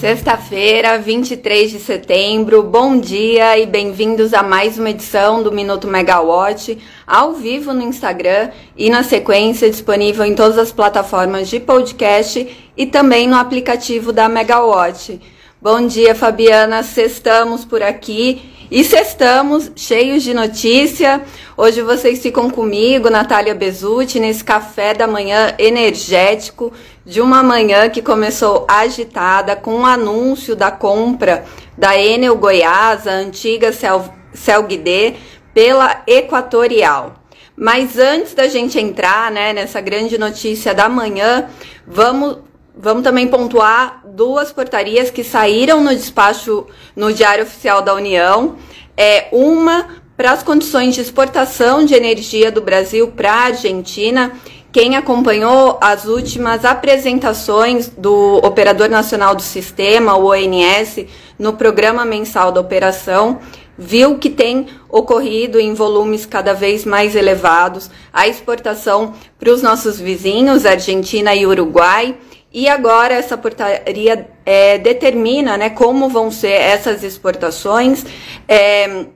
Sexta-feira, 23 de setembro, bom dia e bem-vindos a mais uma edição do Minuto Megawatt, ao vivo no Instagram e na sequência disponível em todas as plataformas de podcast e também no aplicativo da Megawatt. Bom dia, Fabiana, sextamos por aqui e sextamos cheios de notícia. Hoje vocês ficam comigo, Natália Bezutti, nesse café da manhã energético de uma manhã que começou agitada com o anúncio da compra da Enel Goiás, a antiga Cel pela Equatorial. Mas antes da gente entrar né, nessa grande notícia da manhã, vamos, vamos também pontuar duas portarias que saíram no despacho no Diário Oficial da União. É uma para as condições de exportação de energia do Brasil para a Argentina quem acompanhou as últimas apresentações do Operador Nacional do Sistema, o ONS, no programa mensal da operação, viu que tem ocorrido em volumes cada vez mais elevados a exportação para os nossos vizinhos, Argentina e Uruguai. E agora essa portaria é, determina né, como vão ser essas exportações. É,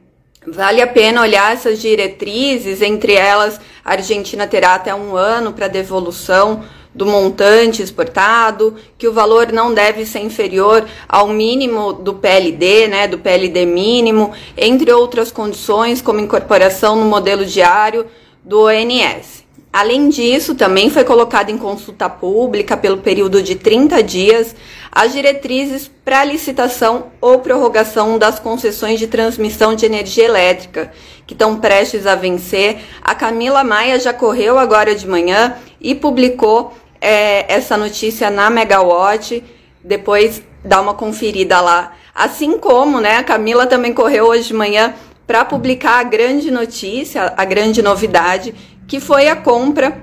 Vale a pena olhar essas diretrizes, entre elas a Argentina terá até um ano para devolução do montante exportado, que o valor não deve ser inferior ao mínimo do PLD, né, do PLD mínimo, entre outras condições, como incorporação no modelo diário do ONS. Além disso, também foi colocado em consulta pública pelo período de 30 dias as diretrizes para licitação ou prorrogação das concessões de transmissão de energia elétrica, que estão prestes a vencer. A Camila Maia já correu agora de manhã e publicou é, essa notícia na Megawatt. Depois dá uma conferida lá. Assim como né, a Camila também correu hoje de manhã para publicar a grande notícia, a grande novidade que foi a compra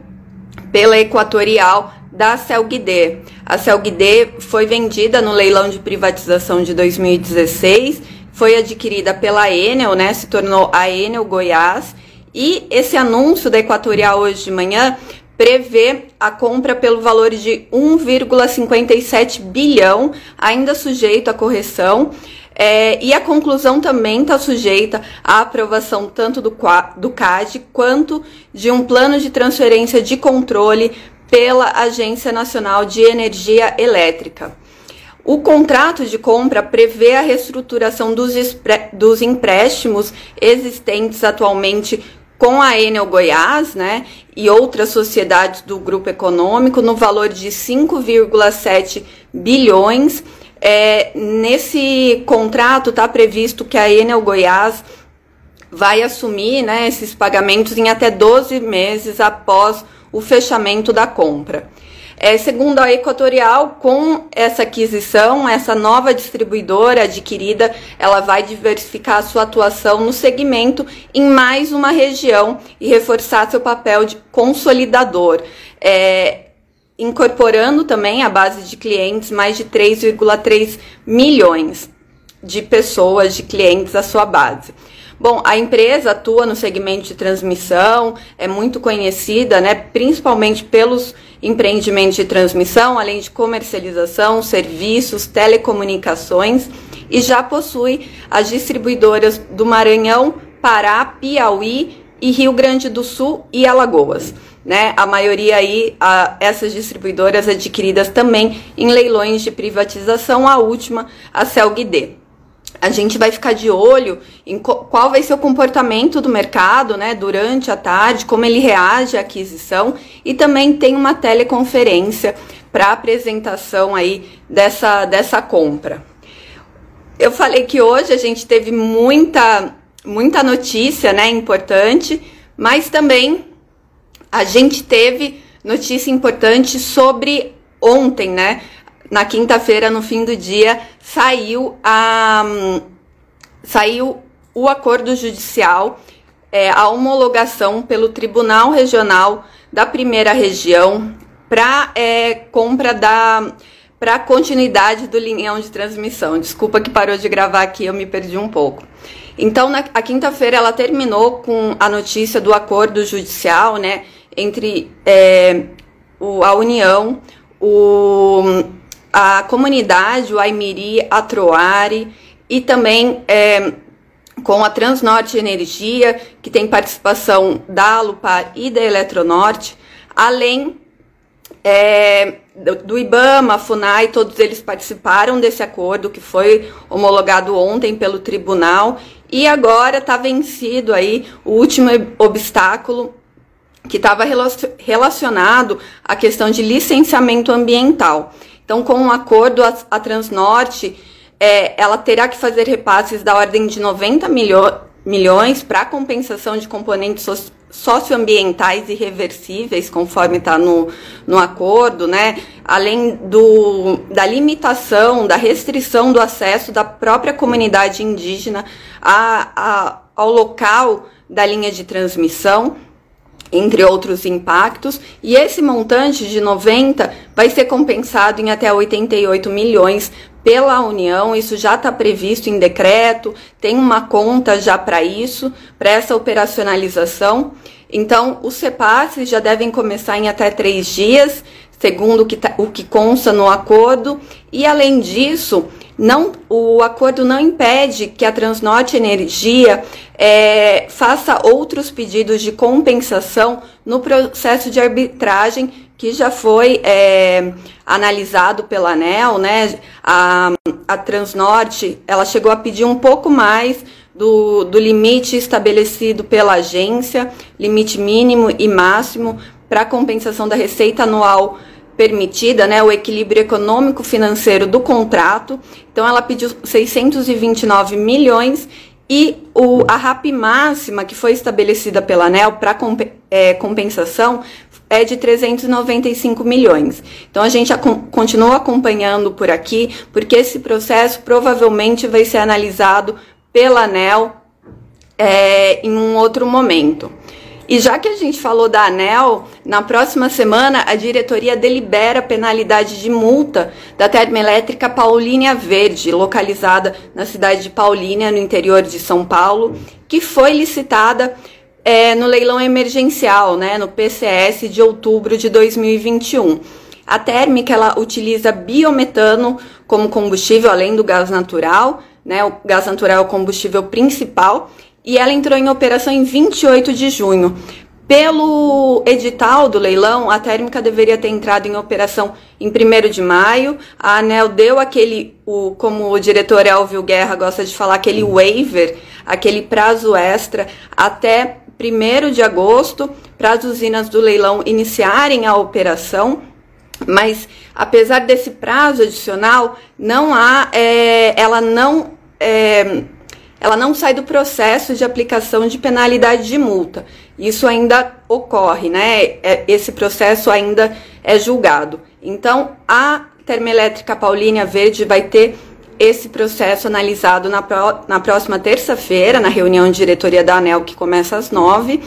pela Equatorial da Celguidê. A Celguidê foi vendida no leilão de privatização de 2016, foi adquirida pela Enel, né, se tornou a Enel Goiás, e esse anúncio da Equatorial hoje de manhã prevê a compra pelo valor de 1,57 bilhão, ainda sujeito à correção. É, e a conclusão também está sujeita à aprovação tanto do, do CAD quanto de um plano de transferência de controle pela Agência Nacional de Energia Elétrica. O contrato de compra prevê a reestruturação dos, dos empréstimos existentes atualmente com a Enel Goiás, né, e outras sociedades do grupo econômico no valor de 5,7 bilhões é, nesse contrato está previsto que a Enel Goiás vai assumir né, esses pagamentos em até 12 meses após o fechamento da compra. É, segundo a Equatorial, com essa aquisição, essa nova distribuidora adquirida, ela vai diversificar a sua atuação no segmento em mais uma região e reforçar seu papel de consolidador. É, incorporando também a base de clientes mais de 3,3 milhões de pessoas, de clientes à sua base. Bom, a empresa atua no segmento de transmissão, é muito conhecida, né, principalmente pelos empreendimentos de transmissão, além de comercialização, serviços, telecomunicações e já possui as distribuidoras do Maranhão, Pará, Piauí e Rio Grande do Sul e Alagoas né? A maioria aí, a, essas distribuidoras adquiridas também em leilões de privatização, a última, a Celguidê. A gente vai ficar de olho em qual vai ser o comportamento do mercado, né, durante a tarde, como ele reage à aquisição e também tem uma teleconferência para apresentação aí dessa, dessa compra. Eu falei que hoje a gente teve muita muita notícia, né, importante, mas também a gente teve notícia importante sobre ontem, né? Na quinta-feira, no fim do dia, saiu a saiu o acordo judicial, é, a homologação pelo Tribunal Regional da Primeira Região para é, compra da para continuidade do linhão de transmissão. Desculpa que parou de gravar aqui, eu me perdi um pouco. Então, na quinta-feira ela terminou com a notícia do acordo judicial, né? Entre é, o, a União, o, a comunidade, o Aimiri, a Troare e também é, com a Transnorte Energia, que tem participação da Alupar e da Eletronorte, além é, do IBAMA, FUNAI, todos eles participaram desse acordo que foi homologado ontem pelo tribunal e agora está vencido aí o último obstáculo que estava relacionado à questão de licenciamento ambiental. Então, com o um acordo, a, a Transnorte é, ela terá que fazer repasses da ordem de 90 milho milhões para compensação de componentes so socioambientais irreversíveis, conforme está no, no acordo, né? além do, da limitação, da restrição do acesso da própria comunidade indígena a, a, ao local da linha de transmissão entre outros impactos, e esse montante de 90 vai ser compensado em até 88 milhões pela União, isso já está previsto em decreto, tem uma conta já para isso, para essa operacionalização. Então, os CEPASs já devem começar em até três dias, segundo o que, tá, o que consta no acordo, e além disso, não, o acordo não impede que a Transnorte Energia é, faça outros pedidos de compensação no processo de arbitragem que já foi é, analisado pela ANEL, né? A, a Transnorte, ela chegou a pedir um pouco mais do, do limite estabelecido pela agência, limite mínimo e máximo para compensação da receita anual permitida, né, o equilíbrio econômico financeiro do contrato. Então ela pediu 629 milhões e o, a RAP máxima que foi estabelecida pela ANEL para comp, é, compensação é de 395 milhões. Então a gente continua acompanhando por aqui, porque esse processo provavelmente vai ser analisado pela ANEL é, em um outro momento. E já que a gente falou da ANEL, na próxima semana a diretoria delibera a penalidade de multa da termoelétrica Paulínia Verde, localizada na cidade de Paulínia, no interior de São Paulo, que foi licitada é, no leilão emergencial, né, no PCS de outubro de 2021. A térmica ela utiliza biometano como combustível, além do gás natural, né, o gás natural é o combustível principal, e ela entrou em operação em 28 de junho. Pelo edital do leilão, a térmica deveria ter entrado em operação em 1 de maio. A ANEL deu aquele, o, como o diretor Elvio Guerra gosta de falar, aquele waiver, aquele prazo extra, até 1 de agosto para as usinas do leilão iniciarem a operação, mas apesar desse prazo adicional, não há, é, ela não é, ela não sai do processo de aplicação de penalidade de multa. Isso ainda ocorre, né? É, esse processo ainda é julgado. Então, a termoelétrica Paulínia Verde vai ter esse processo analisado na, na próxima terça-feira, na reunião de diretoria da ANEL, que começa às nove.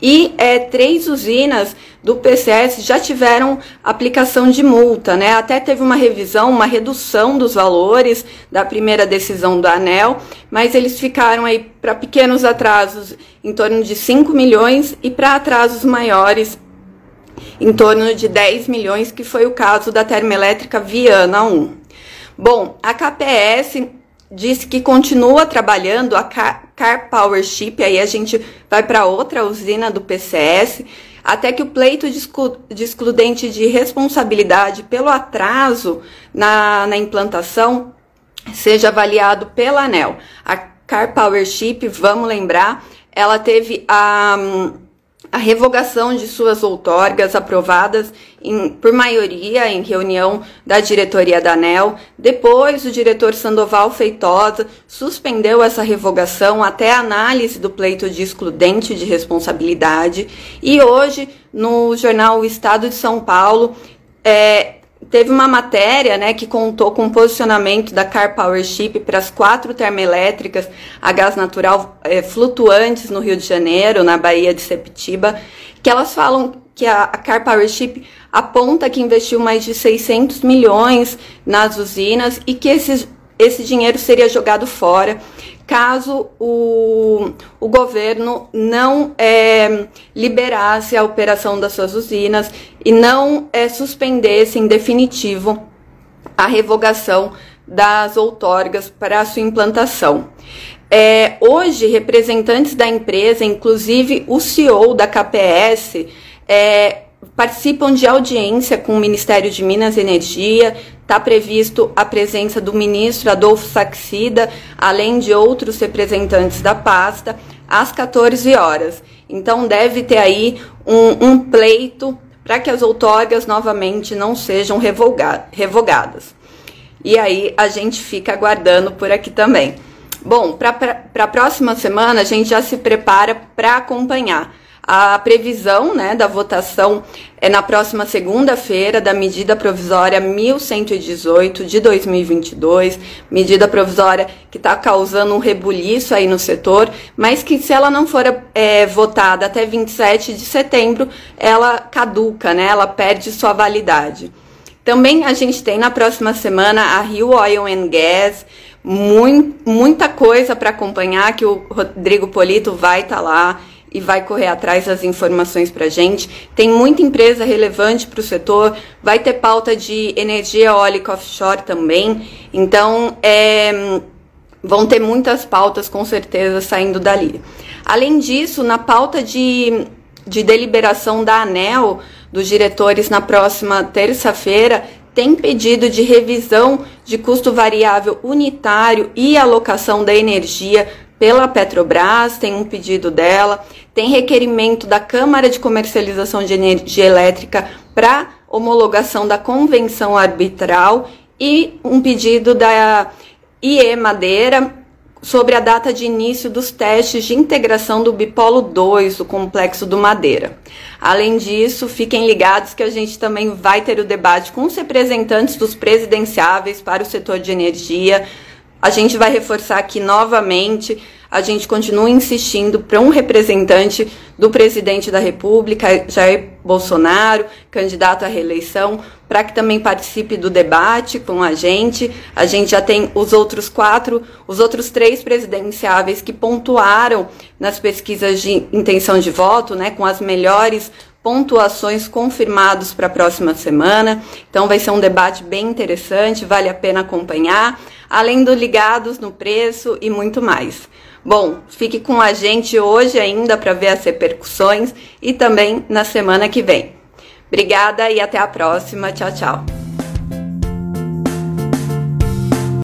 E é, três usinas do PCS já tiveram aplicação de multa, né? Até teve uma revisão, uma redução dos valores da primeira decisão do ANEL, mas eles ficaram aí para pequenos atrasos em torno de 5 milhões e para atrasos maiores em torno de 10 milhões, que foi o caso da termoelétrica Viana 1. Bom, a KPS disse que continua trabalhando a Car, Power Chip, aí a gente vai para outra usina do PCS, até que o pleito de, exclu, de excludente de responsabilidade pelo atraso na, na implantação seja avaliado pela ANEL. A Car Power Chip, vamos lembrar, ela teve a a revogação de suas outorgas aprovadas em, por maioria em reunião da diretoria da ANEL. Depois, o diretor Sandoval Feitosa suspendeu essa revogação até a análise do pleito de excludente de responsabilidade. E hoje, no jornal O Estado de São Paulo, é, teve uma matéria né, que contou com o posicionamento da Car Power Ship para as quatro termoelétricas a gás natural é, flutuantes no Rio de Janeiro, na Baía de Sepetiba, que elas falam que a, a Car Power Ship aponta que investiu mais de 600 milhões nas usinas e que esses, esse dinheiro seria jogado fora caso o, o governo não é, liberasse a operação das suas usinas e não é, suspendesse em definitivo a revogação das outorgas para a sua implantação. É, hoje, representantes da empresa, inclusive o CEO da KPS, é, participam de audiência com o Ministério de Minas e Energia. Está previsto a presença do ministro Adolfo Saxida, além de outros representantes da pasta, às 14 horas. Então, deve ter aí um, um pleito para que as outorgas novamente não sejam revogadas. E aí a gente fica aguardando por aqui também. Bom, para a próxima semana a gente já se prepara para acompanhar. A previsão né, da votação é na próxima segunda-feira da medida provisória 1118 de 2022, medida provisória que está causando um rebuliço aí no setor, mas que se ela não for é, votada até 27 de setembro, ela caduca, né, ela perde sua validade. Também a gente tem na próxima semana a Rio Oil and Gas, muito, muita coisa para acompanhar que o Rodrigo Polito vai estar tá lá e vai correr atrás das informações para a gente. Tem muita empresa relevante para o setor, vai ter pauta de energia eólica offshore também. Então, é, vão ter muitas pautas com certeza saindo dali. Além disso, na pauta de, de deliberação da ANEL, dos diretores na próxima terça-feira tem pedido de revisão de custo variável unitário e alocação da energia pela Petrobras, tem um pedido dela, tem requerimento da Câmara de Comercialização de Energia Elétrica para homologação da convenção arbitral e um pedido da IE Madeira sobre a data de início dos testes de integração do Bipolo 2 do Complexo do Madeira. Além disso, fiquem ligados que a gente também vai ter o debate com os representantes dos presidenciáveis para o setor de energia. A gente vai reforçar aqui novamente a gente continua insistindo para um representante do presidente da República, Jair Bolsonaro, candidato à reeleição, para que também participe do debate com a gente. A gente já tem os outros quatro, os outros três presidenciáveis que pontuaram nas pesquisas de intenção de voto, né, com as melhores pontuações confirmados para a próxima semana. Então vai ser um debate bem interessante, vale a pena acompanhar, além do ligados no preço e muito mais. Bom, fique com a gente hoje ainda para ver as repercussões e também na semana que vem. Obrigada e até a próxima. Tchau, tchau.